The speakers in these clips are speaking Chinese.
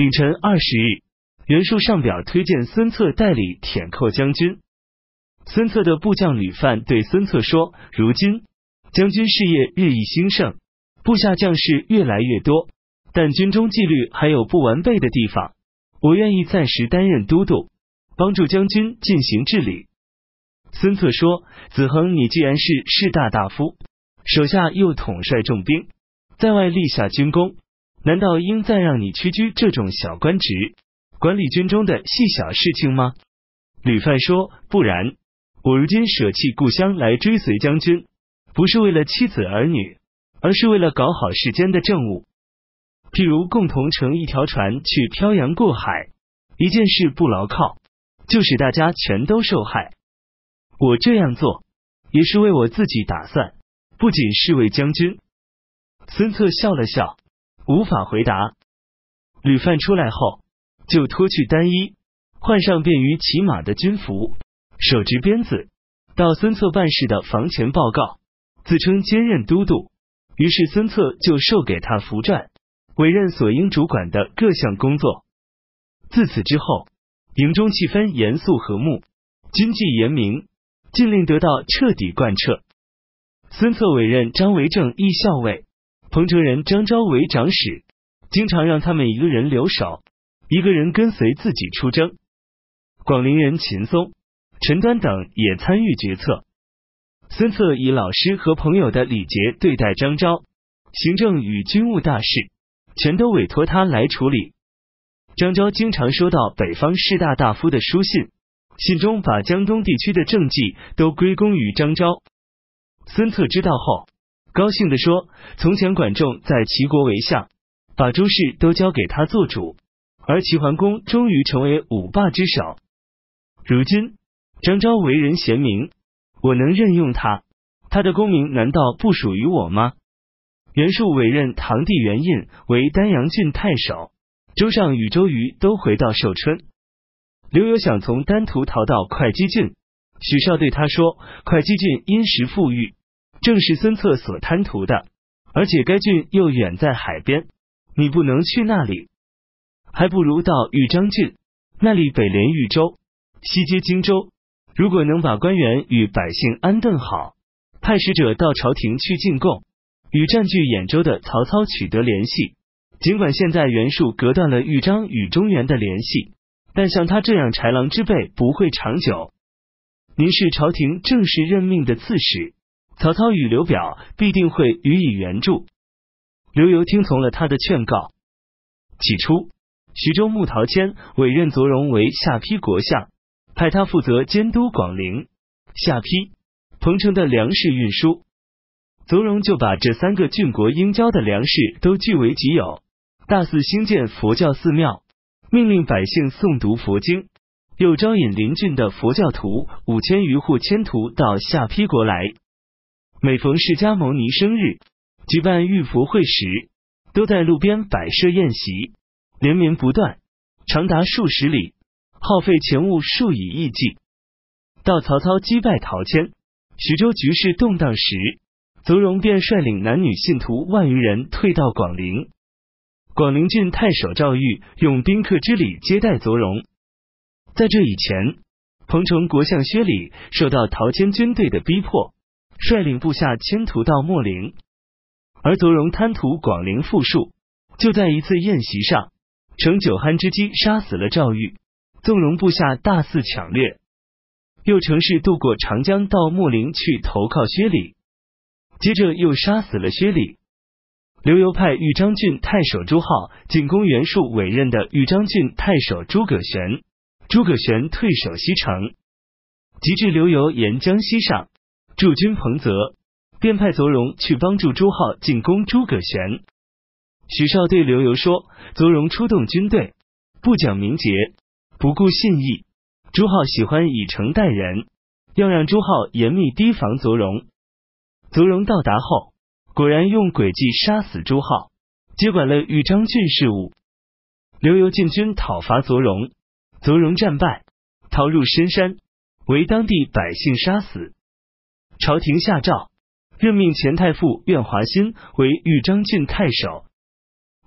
丙辰二十日，袁术上表推荐孙策代理舔寇将军。孙策的部将吕范对孙策说：“如今将军事业日益兴盛，部下将士越来越多，但军中纪律还有不完备的地方。我愿意暂时担任都督，帮助将军进行治理。”孙策说：“子恒，你既然是士大大夫，手下又统帅重兵，在外立下军功，难道应再让你屈居这种小官职，管理军中的细小事情吗？”吕范说：“不然。”我如今舍弃故乡来追随将军，不是为了妻子儿女，而是为了搞好世间的政务。譬如共同乘一条船去漂洋过海，一件事不牢靠，就使大家全都受害。我这样做也是为我自己打算，不仅是为将军。孙策笑了笑，无法回答。吕范出来后，就脱去单衣，换上便于骑马的军服。手执鞭子到孙策办事的房前报告，自称兼任都督。于是孙策就授给他符传，委任所应主管的各项工作。自此之后，营中气氛严肃和睦，军纪严明，禁令得到彻底贯彻。孙策委任张维正义校尉，彭城人张昭为长史，经常让他们一个人留守，一个人跟随自己出征。广陵人秦松。陈端等也参与决策。孙策以老师和朋友的礼节对待张昭，行政与军务大事全都委托他来处理。张昭经常收到北方士大大夫的书信，信中把江东地区的政绩都归功于张昭。孙策知道后，高兴地说：“从前管仲在齐国为相，把诸事都交给他做主，而齐桓公终于成为五霸之首。如今。”张昭为人贤明，我能任用他，他的功名难道不属于我吗？袁术委任堂弟袁印为丹阳郡太守，周尚与周瑜都回到寿春。刘友想从丹徒逃到会稽郡，许绍对他说：“会稽郡殷实富裕，正是孙策所贪图的，而且该郡又远在海边，你不能去那里，还不如到豫章郡，那里北连豫州，西接荆州。”如果能把官员与百姓安顿好，派使者到朝廷去进贡，与占据兖州的曹操取得联系。尽管现在袁术隔断了豫章与中原的联系，但像他这样豺狼之辈不会长久。您是朝廷正式任命的刺史，曹操与刘表必定会予以援助。刘繇听从了他的劝告。起初，徐州牧陶谦委任卓荣为下邳国相。派他负责监督广陵、下邳、彭城的粮食运输，邹荣就把这三个郡国应交的粮食都据为己有，大肆兴建佛教寺庙，命令百姓诵读佛经，又招引邻郡的佛教徒五千余户迁徒到下邳国来。每逢释迦牟尼生日，举办玉佛会时，都在路边摆设宴席，连绵不断，长达数十里。耗费钱物数以亿计。到曹操击败陶谦，徐州局势动荡时，邹荣便率领男女信徒万余人退到广陵。广陵郡太守赵玉用宾客之礼接待邹荣。在这以前，彭城国相薛礼受到陶谦军队的逼迫，率领部下迁徒到秣陵，而卓荣贪图广陵富庶，就在一次宴席上，乘酒酣之机杀死了赵玉。纵容部下大肆抢掠，又乘势渡过长江到秣陵去投靠薛礼，接着又杀死了薛礼。刘繇派豫章郡太守朱浩进攻袁术委任的豫章郡太守诸葛玄，诸葛玄退守西城。及至刘繇沿江西上驻军彭泽，便派邹荣去帮助朱浩进攻诸葛玄。许绍对刘繇说：“邹荣出动军队，不讲名节。”不顾信义，朱浩喜欢以诚待人，要让朱浩严密提防邹荣。邹荣到达后，果然用诡计杀死朱浩，接管了豫章郡事务。刘繇进军讨伐邹荣，邹荣战败，逃入深山，为当地百姓杀死。朝廷下诏，任命前太傅苑华新为豫章郡太守。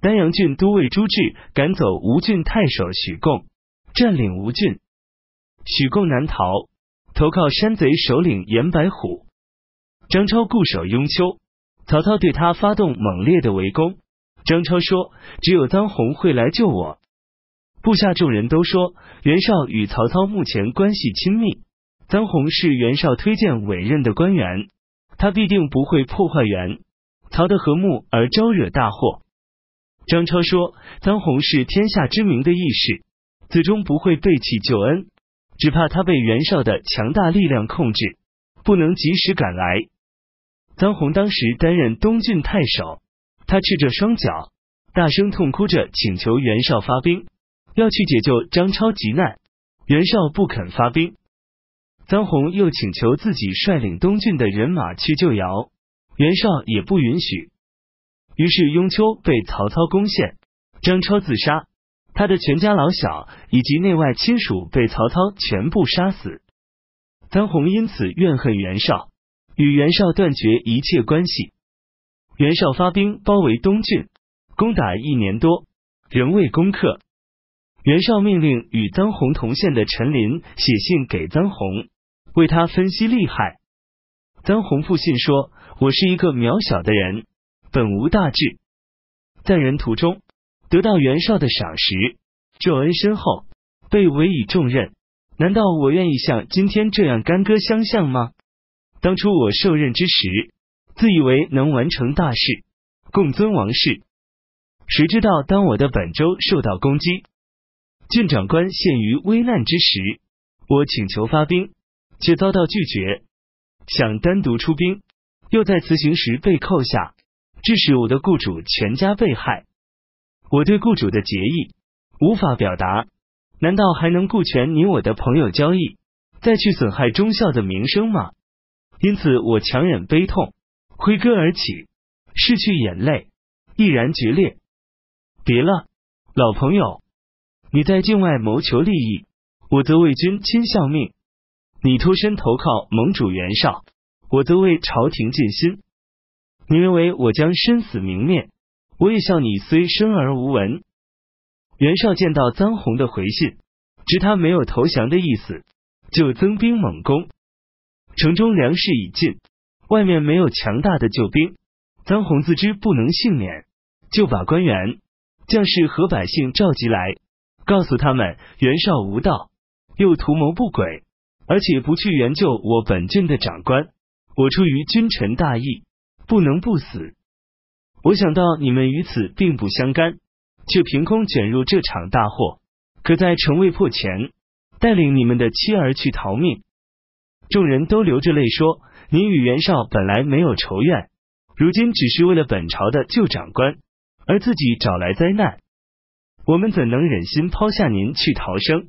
丹阳郡都尉朱志赶走吴郡太守许贡，占领吴郡。许贡南逃，投靠山贼首领严白虎。张超固守雍丘，曹操对他发动猛烈的围攻。张超说：“只有臧洪会来救我。”部下众人都说，袁绍与曹操目前关系亲密，臧洪是袁绍推荐委任的官员，他必定不会破坏袁曹的和睦而招惹大祸。张超说，臧洪是天下知名的义士，最终不会背弃救恩，只怕他被袁绍的强大力量控制，不能及时赶来。臧洪当时担任东郡太守，他赤着双脚，大声痛哭着请求袁绍发兵。要去解救张超急难，袁绍不肯发兵。臧洪又请求自己率领东郡的人马去救姚，袁绍也不允许。于是雍丘被曹操攻陷，张超自杀，他的全家老小以及内外亲属被曹操全部杀死。臧洪因此怨恨袁绍，与袁绍断绝一切关系。袁绍发兵包围东郡，攻打一年多，仍未攻克。袁绍命令与臧洪同县的陈琳写信给臧洪，为他分析利害。臧洪复信说：“我是一个渺小的人，本无大志，在人途中得到袁绍的赏识，救恩深厚，被委以重任。难道我愿意像今天这样干戈相向吗？当初我受任之时，自以为能完成大事，共尊王室。谁知道当我的本州受到攻击。”郡长官陷于危难之时，我请求发兵，却遭到拒绝；想单独出兵，又在辞行时被扣下，致使我的雇主全家被害。我对雇主的结义无法表达，难道还能顾全你我的朋友交易，再去损害忠孝的名声吗？因此，我强忍悲痛，挥戈而起，拭去眼泪，毅然决裂。别了，老朋友。你在境外谋求利益，我则为君亲效命；你脱身投靠盟主袁绍，我则为朝廷尽心。你认为我将生死明灭，我也笑你虽生而无闻。袁绍见到臧洪的回信，知他没有投降的意思，就增兵猛攻。城中粮食已尽，外面没有强大的救兵。臧洪自知不能幸免，就把官员、将士和百姓召集来。告诉他们，袁绍无道，又图谋不轨，而且不去援救我本郡的长官。我出于君臣大义，不能不死。我想到你们与此并不相干，却凭空卷入这场大祸，可在城未破前，带领你们的妻儿去逃命。众人都流着泪说：“您与袁绍本来没有仇怨，如今只是为了本朝的旧长官，而自己找来灾难。”我们怎能忍心抛下您去逃生？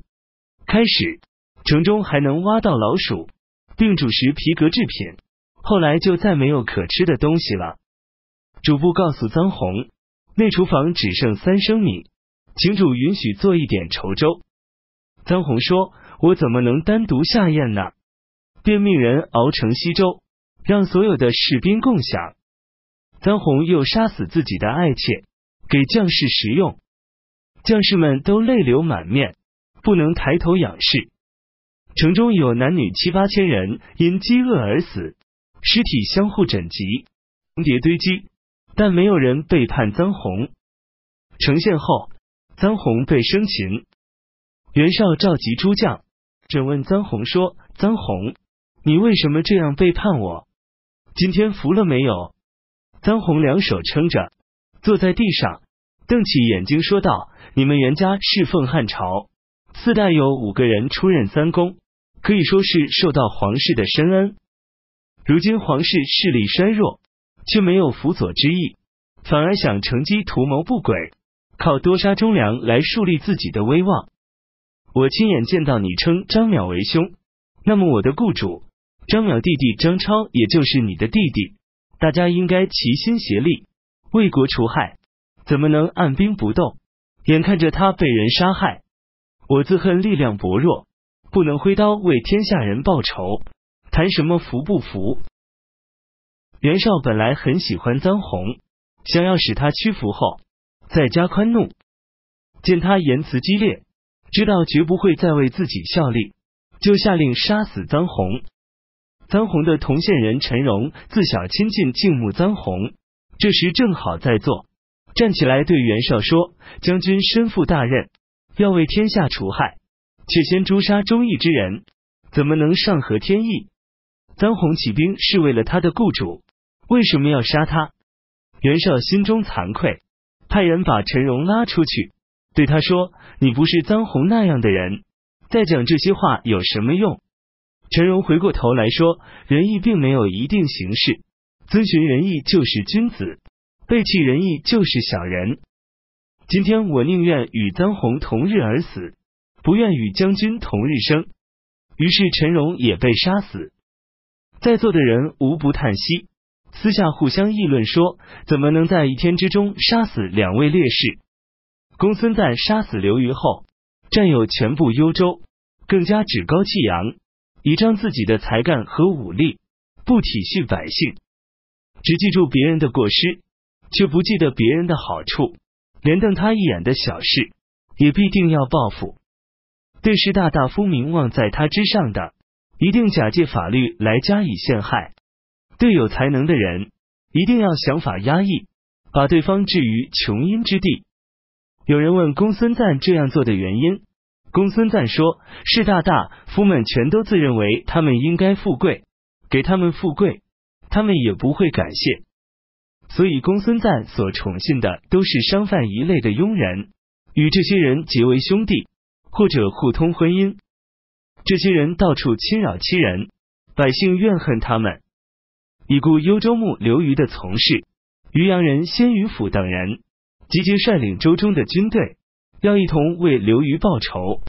开始城中还能挖到老鼠，并煮食皮革制品，后来就再没有可吃的东西了。主簿告诉臧洪，内厨房只剩三升米，请主允许做一点稠粥。臧洪说：“我怎么能单独下咽呢？”便命人熬成稀粥，让所有的士兵共享。臧洪又杀死自己的爱妾，给将士食用。将士们都泪流满面，不能抬头仰视。城中有男女七八千人因饥饿而死，尸体相互枕藉，重叠堆积，但没有人背叛臧洪。城陷后，臧洪被生擒。袁绍召集诸将，审问臧洪说：“臧洪，你为什么这样背叛我？今天服了没有？”臧洪两手撑着，坐在地上，瞪起眼睛说道。你们袁家侍奉汉朝，四代有五个人出任三公，可以说是受到皇室的深恩。如今皇室势力衰弱，却没有辅佐之意，反而想乘机图谋不轨，靠多杀忠良来树立自己的威望。我亲眼见到你称张邈为兄，那么我的雇主张邈弟弟张超，也就是你的弟弟，大家应该齐心协力为国除害，怎么能按兵不动？眼看着他被人杀害，我自恨力量薄弱，不能挥刀为天下人报仇，谈什么服不服？袁绍本来很喜欢臧洪，想要使他屈服后，再加宽怒。见他言辞激烈，知道绝不会再为自己效力，就下令杀死臧洪。臧洪的同县人陈荣自小亲近敬慕臧洪，这时正好在座，站起来对袁绍说：“将军身负大任，要为天下除害，却先诛杀忠义之人，怎么能上合天意？臧洪起兵是为了他的雇主，为什么要杀他？”袁绍心中惭愧，派人把陈荣拉出去。对他说：“你不是臧洪那样的人，再讲这些话有什么用？”陈荣回过头来说：“仁义并没有一定形式，遵循仁义就是君子，背弃仁义就是小人。今天我宁愿与臧洪同日而死，不愿与将军同日生。”于是陈荣也被杀死。在座的人无不叹息，私下互相议论说：“怎么能在一天之中杀死两位烈士？”公孙瓒杀死刘虞后，占有全部幽州，更加趾高气扬，倚仗自己的才干和武力，不体恤百姓，只记住别人的过失，却不记得别人的好处，连瞪他一眼的小事，也必定要报复。对士大大夫名望在他之上的，一定假借法律来加以陷害；对有才能的人，一定要想法压抑，把对方置于穷阴之地。有人问公孙瓒这样做的原因，公孙瓒说：“士大大夫们全都自认为他们应该富贵，给他们富贵，他们也不会感谢。所以公孙瓒所宠信的都是商贩一类的佣人，与这些人结为兄弟，或者互通婚姻。这些人到处侵扰欺人，百姓怨恨他们。已故幽州牧刘虞的从事，渔阳人先于府等人。”集结率领周中的军队，要一同为刘虞报仇。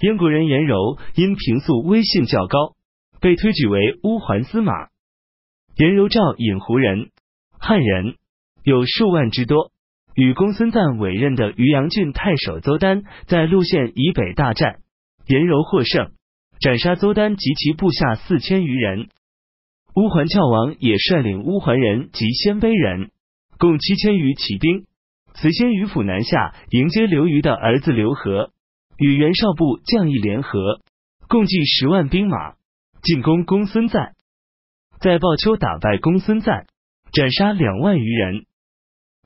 燕国人颜柔因平素威信较高，被推举为乌桓司马。颜柔赵隐胡人，汉人，有数万之多。与公孙瓒委任的渔阳郡太守邹丹在陆县以北大战，颜柔获胜，斩杀邹丹及其部下四千余人。乌桓翘王也率领乌桓人及鲜卑人，共七千余骑兵。辞鲜于府南下迎接刘虞的儿子刘和，与袁绍部将义联合，共计十万兵马进攻公孙瓒，在鲍丘打败公孙瓒，斩杀两万余人。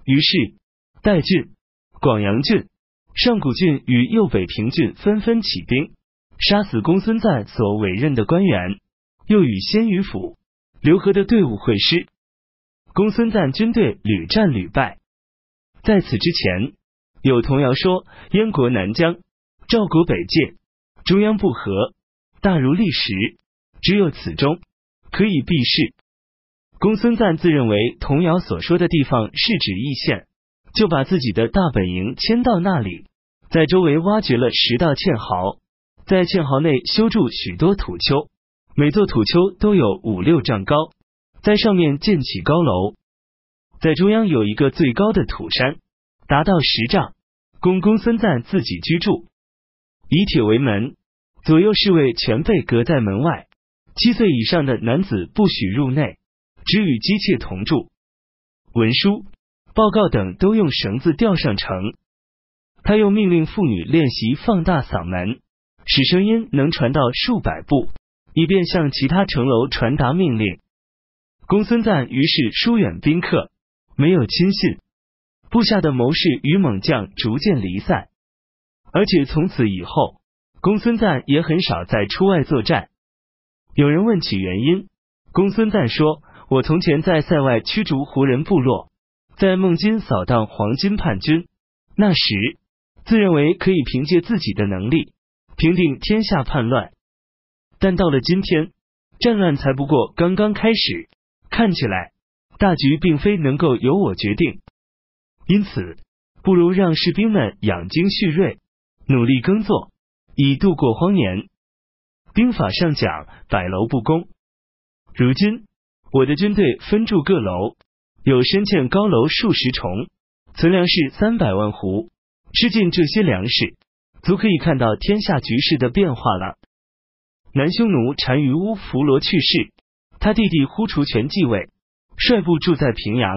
于是代郡、广阳郡、上古郡与右北平郡纷纷起兵，杀死公孙瓒所委任的官员，又与鲜于府、刘和的队伍会师，公孙瓒军队屡战屡败。在此之前，有童谣说：“燕国南疆，赵国北界，中央不和，大如砾石。只有此中可以避世。”公孙瓒自认为童谣所说的地方是指易县，就把自己的大本营迁到那里，在周围挖掘了十道堑壕，在堑壕内修筑许多土丘，每座土丘都有五六丈高，在上面建起高楼。在中央有一个最高的土山，达到十丈，供公孙瓒自己居住，以铁为门，左右侍卫全被隔在门外，七岁以上的男子不许入内，只与姬妾同住。文书、报告等都用绳子吊上城。他又命令妇女练习放大嗓门，使声音能传到数百步，以便向其他城楼传达命令。公孙瓒于是疏远宾客。没有亲信，部下的谋士与猛将逐渐离散，而且从此以后，公孙瓒也很少再出外作战。有人问起原因，公孙瓒说：“我从前在塞外驱逐胡人部落，在孟津扫荡黄巾叛军，那时自认为可以凭借自己的能力平定天下叛乱，但到了今天，战乱才不过刚刚开始，看起来。”大局并非能够由我决定，因此不如让士兵们养精蓄锐，努力耕作，以度过荒年。兵法上讲“百楼不攻”。如今我的军队分驻各楼，有深建高楼数十重，存粮食三百万斛。吃尽这些粮食，足可以看到天下局势的变化了。南匈奴单于乌弗罗去世，他弟弟呼除权继位。率部住在平阳。